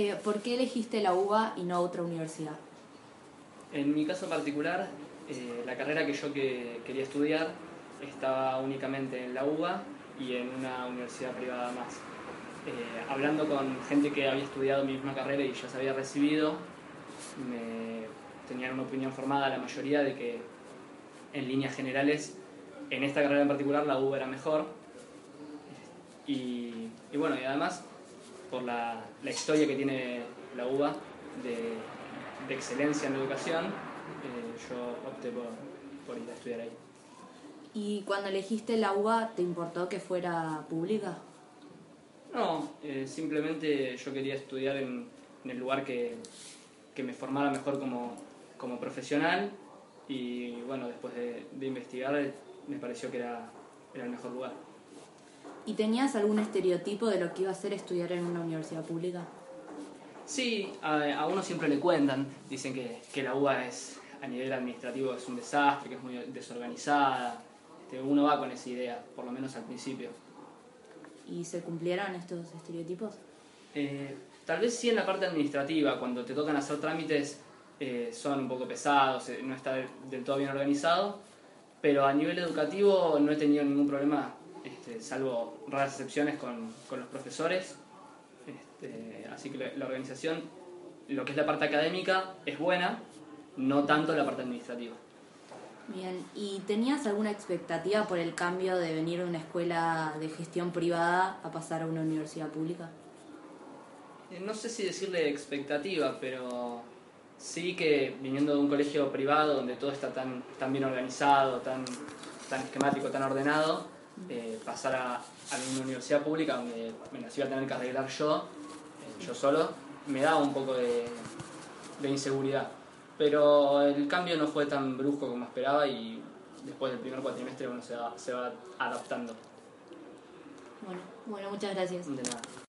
Eh, ¿Por qué elegiste la UBA y no otra universidad? En mi caso particular, eh, la carrera que yo que quería estudiar estaba únicamente en la UBA y en una universidad privada más. Eh, hablando con gente que había estudiado mi misma carrera y ya se había recibido, me tenían una opinión formada la mayoría de que en líneas generales en esta carrera en particular la UBA era mejor. Y, y bueno, y además por la, la, historia que tiene la UBA de, de excelencia en la educación, eh, yo opté por, por ir a estudiar ahí. ¿Y cuando elegiste la UBA te importó que fuera pública? No, eh, simplemente yo quería estudiar en, en el lugar que, que, me formara mejor como, como profesional y bueno, después de, de investigar me pareció que era, era el mejor lugar. ¿Y tenías algún estereotipo de lo que iba a ser estudiar en una universidad pública? Sí, a, a uno siempre le cuentan, dicen que, que, la UBA es, a nivel administrativo es un desastre, que es muy desorganizada. Este, uno va con esa idea, por lo menos al principio. ¿Y se cumplieron estos estereotipos? Eh, tal vez sí en la parte administrativa, cuando te tocan hacer trámites eh, son un poco pesados, eh, no está del todo bien organizado, pero a nivel educativo no he tenido ningún problema este, salvo raras excepciones con, con los profesores. Este, así que la, la, organización, lo que es la parte académica, es buena, no tanto la parte administrativa. Bien, ¿y tenías alguna expectativa por el cambio de venir de una escuela de gestión privada a pasar a una universidad pública? Eh, no sé si decirle expectativa, pero sí que viniendo de un colegio privado donde todo está tan, tan bien organizado, tan, tan esquemático, tan ordenado, eh, pasar a, a, una universidad pública donde me las iba a tener que arreglar yo, eh, yo solo, me daba un poco de, de, inseguridad. Pero el cambio no fue tan brusco como esperaba y después del primer cuatrimestre uno se va, se va adaptando. Bueno, bueno, muchas gracias. De nada.